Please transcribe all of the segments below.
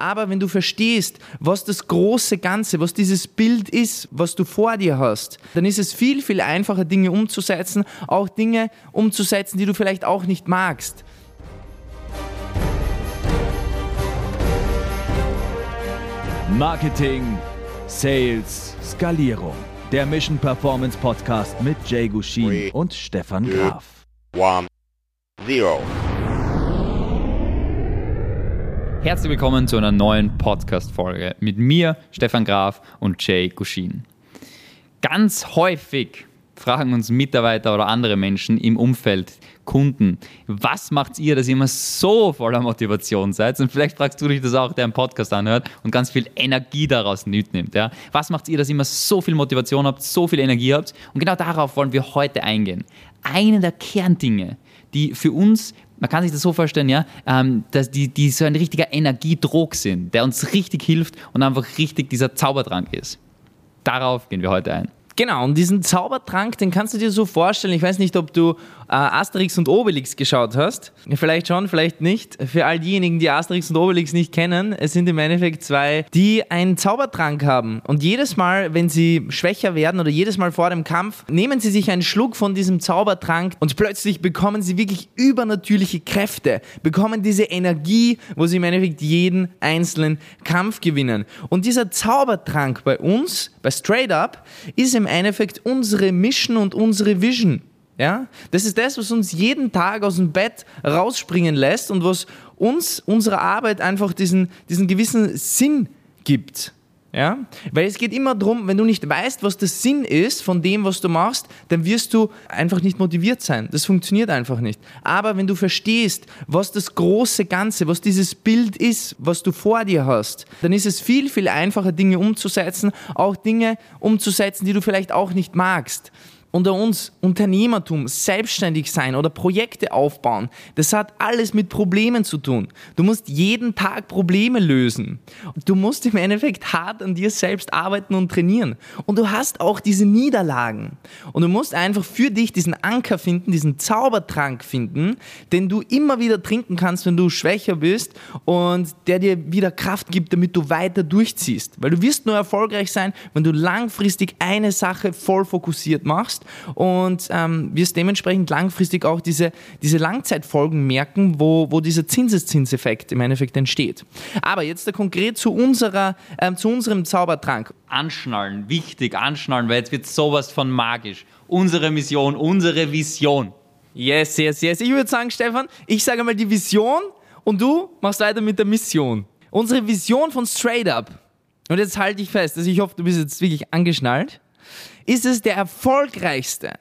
Aber wenn du verstehst, was das große Ganze, was dieses Bild ist, was du vor dir hast, dann ist es viel, viel einfacher, Dinge umzusetzen, auch Dinge umzusetzen, die du vielleicht auch nicht magst. Marketing, Sales, Skalierung. Der Mission Performance Podcast mit Jay Gushin Three, und Stefan two, Graf. one, zero. Herzlich willkommen zu einer neuen Podcast-Folge mit mir, Stefan Graf und Jay Gushin. Ganz häufig fragen uns Mitarbeiter oder andere Menschen im Umfeld, Kunden, was macht ihr, dass ihr immer so voller Motivation seid? Und vielleicht fragst du dich das auch, der einen Podcast anhört und ganz viel Energie daraus mitnimmt. Ja? Was macht ihr, dass ihr immer so viel Motivation habt, so viel Energie habt? Und genau darauf wollen wir heute eingehen. Eine der Kerndinge, die für uns man kann sich das so vorstellen, ja, ähm, dass die, die so ein richtiger Energiedrog sind, der uns richtig hilft und einfach richtig dieser Zaubertrank ist. Darauf gehen wir heute ein. Genau, und diesen Zaubertrank, den kannst du dir so vorstellen. Ich weiß nicht, ob du Asterix und Obelix geschaut hast. Vielleicht schon, vielleicht nicht. Für all diejenigen, die Asterix und Obelix nicht kennen, es sind im Endeffekt zwei, die einen Zaubertrank haben. Und jedes Mal, wenn sie schwächer werden oder jedes Mal vor dem Kampf, nehmen sie sich einen Schluck von diesem Zaubertrank und plötzlich bekommen sie wirklich übernatürliche Kräfte, bekommen diese Energie, wo sie im Endeffekt jeden einzelnen Kampf gewinnen. Und dieser Zaubertrank bei uns, bei Straight Up, ist im Endeffekt unsere Mission und unsere Vision. Ja? Das ist das, was uns jeden Tag aus dem Bett rausspringen lässt und was uns, unserer Arbeit einfach diesen, diesen gewissen Sinn gibt. Ja? Weil es geht immer darum, wenn du nicht weißt, was der Sinn ist von dem, was du machst, dann wirst du einfach nicht motiviert sein. Das funktioniert einfach nicht. Aber wenn du verstehst, was das große Ganze, was dieses Bild ist, was du vor dir hast, dann ist es viel, viel einfacher, Dinge umzusetzen, auch Dinge umzusetzen, die du vielleicht auch nicht magst unter uns Unternehmertum, selbstständig sein oder Projekte aufbauen, das hat alles mit Problemen zu tun. Du musst jeden Tag Probleme lösen. Du musst im Endeffekt hart an dir selbst arbeiten und trainieren. Und du hast auch diese Niederlagen. Und du musst einfach für dich diesen Anker finden, diesen Zaubertrank finden, den du immer wieder trinken kannst, wenn du schwächer bist und der dir wieder Kraft gibt, damit du weiter durchziehst. Weil du wirst nur erfolgreich sein, wenn du langfristig eine Sache voll fokussiert machst und ähm, wirst dementsprechend langfristig auch diese, diese Langzeitfolgen merken, wo, wo dieser Zinseszinseffekt im Endeffekt entsteht. Aber jetzt konkret zu, unserer, ähm, zu unserem Zaubertrank. Anschnallen, wichtig, anschnallen, weil jetzt wird sowas von magisch. Unsere Mission, unsere Vision. Yes, yes, yes. Ich würde sagen, Stefan, ich sage mal die Vision und du machst weiter mit der Mission. Unsere Vision von Straight Up. Und jetzt halte ich fest, also ich hoffe, du bist jetzt wirklich angeschnallt ist es der erfolgreichste,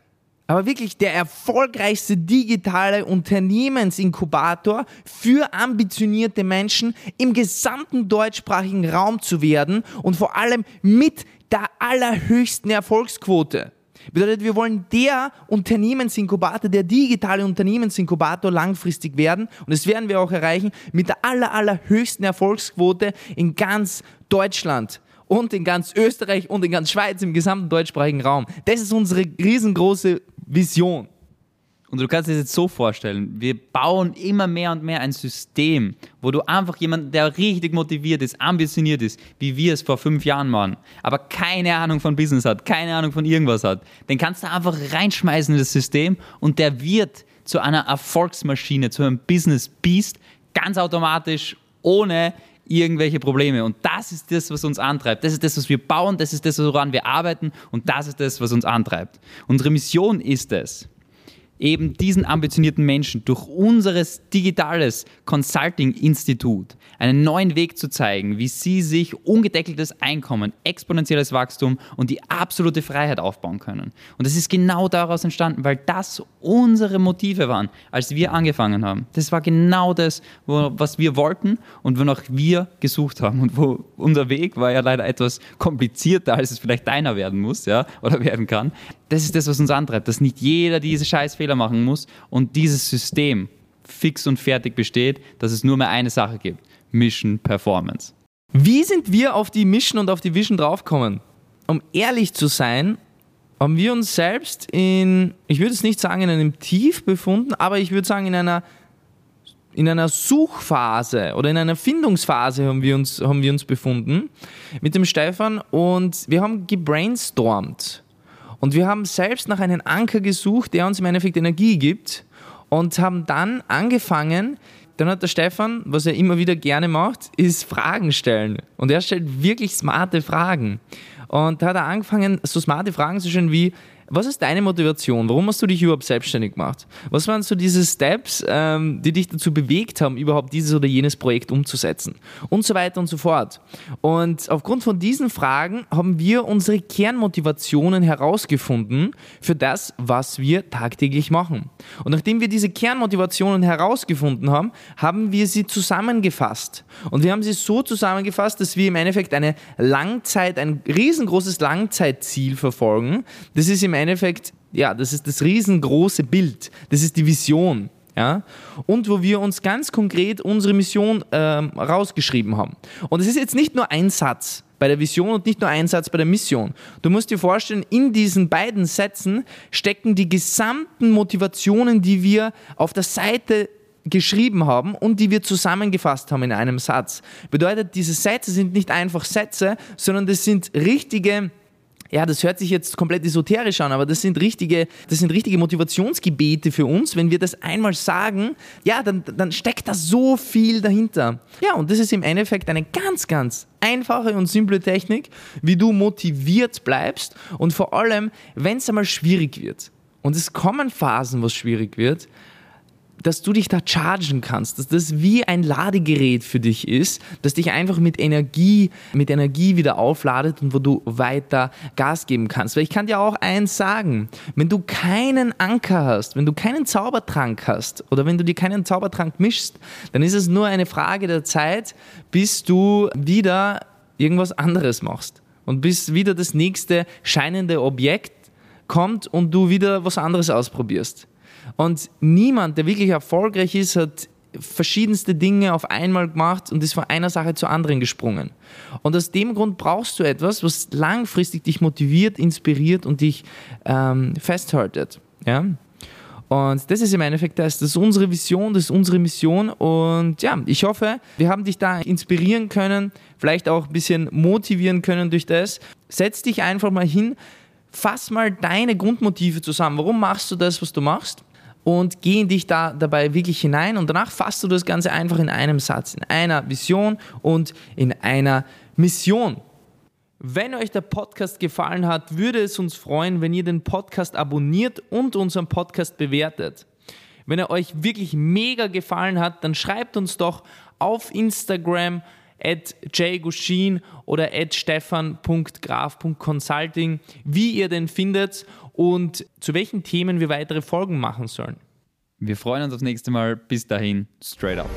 aber wirklich der erfolgreichste digitale Unternehmensinkubator für ambitionierte Menschen im gesamten deutschsprachigen Raum zu werden und vor allem mit der allerhöchsten Erfolgsquote. Bedeutet, wir wollen der Unternehmensinkubator, der digitale Unternehmensinkubator langfristig werden und das werden wir auch erreichen mit der aller, allerhöchsten Erfolgsquote in ganz Deutschland und in ganz Österreich und in ganz Schweiz, im gesamten deutschsprachigen Raum. Das ist unsere riesengroße Vision. Und du kannst dir das jetzt so vorstellen, wir bauen immer mehr und mehr ein System, wo du einfach jemanden, der richtig motiviert ist, ambitioniert ist, wie wir es vor fünf Jahren waren, aber keine Ahnung von Business hat, keine Ahnung von irgendwas hat, den kannst du einfach reinschmeißen in das System und der wird zu einer Erfolgsmaschine, zu einem Business Beast, ganz automatisch, ohne irgendwelche Probleme. Und das ist das, was uns antreibt. Das ist das, was wir bauen, das ist das, woran wir arbeiten und das ist das, was uns antreibt. Unsere Mission ist es, eben diesen ambitionierten Menschen durch unseres digitales Consulting-Institut einen neuen Weg zu zeigen, wie sie sich ungedeckeltes Einkommen, exponentielles Wachstum und die absolute Freiheit aufbauen können. Und das ist genau daraus entstanden, weil das unsere Motive waren, als wir angefangen haben. Das war genau das, was wir wollten und wonach wir gesucht haben. Und wo unser Weg war ja leider etwas komplizierter, als es vielleicht deiner werden muss, ja, oder werden kann. Das ist das, was uns antreibt, dass nicht jeder diese scheiß Fehler machen muss und dieses System fix und fertig besteht, dass es nur mehr eine Sache gibt. Mission Performance. Wie sind wir auf die Mission und auf die Vision draufgekommen? Um ehrlich zu sein, haben wir uns selbst in, ich würde es nicht sagen in einem Tief befunden, aber ich würde sagen in einer in einer Suchphase oder in einer Findungsphase haben wir uns, haben wir uns befunden mit dem Stefan und wir haben gebrainstormt. Und wir haben selbst nach einem Anker gesucht, der uns im Endeffekt Energie gibt und haben dann angefangen, dann hat der Stefan, was er immer wieder gerne macht, ist Fragen stellen. Und er stellt wirklich smarte Fragen. Und da hat er angefangen, so smarte Fragen zu stellen wie, was ist deine Motivation? Warum hast du dich überhaupt selbstständig gemacht? Was waren so diese Steps, ähm, die dich dazu bewegt haben, überhaupt dieses oder jenes Projekt umzusetzen? Und so weiter und so fort. Und aufgrund von diesen Fragen haben wir unsere Kernmotivationen herausgefunden für das, was wir tagtäglich machen. Und nachdem wir diese Kernmotivationen herausgefunden haben, haben wir sie zusammengefasst. Und wir haben sie so zusammengefasst, dass wir im Endeffekt eine Langzeit, ein riesengroßes Langzeitziel verfolgen. Das ist im Endeffekt, ja, das ist das riesengroße Bild, das ist die Vision. Ja? Und wo wir uns ganz konkret unsere Mission ähm, rausgeschrieben haben. Und es ist jetzt nicht nur ein Satz bei der Vision und nicht nur ein Satz bei der Mission. Du musst dir vorstellen, in diesen beiden Sätzen stecken die gesamten Motivationen, die wir auf der Seite geschrieben haben und die wir zusammengefasst haben in einem Satz. Bedeutet, diese Sätze sind nicht einfach Sätze, sondern das sind richtige ja, das hört sich jetzt komplett esoterisch an, aber das sind richtige, das sind richtige Motivationsgebete für uns. Wenn wir das einmal sagen, ja, dann, dann steckt da so viel dahinter. Ja, und das ist im Endeffekt eine ganz, ganz einfache und simple Technik, wie du motiviert bleibst und vor allem, wenn es einmal schwierig wird. Und es kommen Phasen, wo es schwierig wird, dass du dich da chargen kannst, dass das wie ein Ladegerät für dich ist, das dich einfach mit Energie, mit Energie wieder aufladet und wo du weiter Gas geben kannst. Weil ich kann dir auch eins sagen, wenn du keinen Anker hast, wenn du keinen Zaubertrank hast oder wenn du dir keinen Zaubertrank mischst, dann ist es nur eine Frage der Zeit, bis du wieder irgendwas anderes machst und bis wieder das nächste scheinende Objekt kommt und du wieder was anderes ausprobierst. Und niemand, der wirklich erfolgreich ist, hat verschiedenste Dinge auf einmal gemacht und ist von einer Sache zur anderen gesprungen. Und aus dem Grund brauchst du etwas, was langfristig dich motiviert, inspiriert und dich ähm, festhaltet. Ja? Und das ist im Endeffekt das. Das ist unsere Vision, das ist unsere Mission. Und ja, ich hoffe, wir haben dich da inspirieren können, vielleicht auch ein bisschen motivieren können durch das. Setz dich einfach mal hin, fass mal deine Grundmotive zusammen. Warum machst du das, was du machst? Und geh in dich da dabei wirklich hinein und danach fasst du das Ganze einfach in einem Satz, in einer Vision und in einer Mission. Wenn euch der Podcast gefallen hat, würde es uns freuen, wenn ihr den Podcast abonniert und unseren Podcast bewertet. Wenn er euch wirklich mega gefallen hat, dann schreibt uns doch auf Instagram at jgushin oder at stefan.graf.consulting, wie ihr den findet und zu welchen Themen wir weitere Folgen machen sollen. Wir freuen uns aufs nächste Mal. Bis dahin, straight up.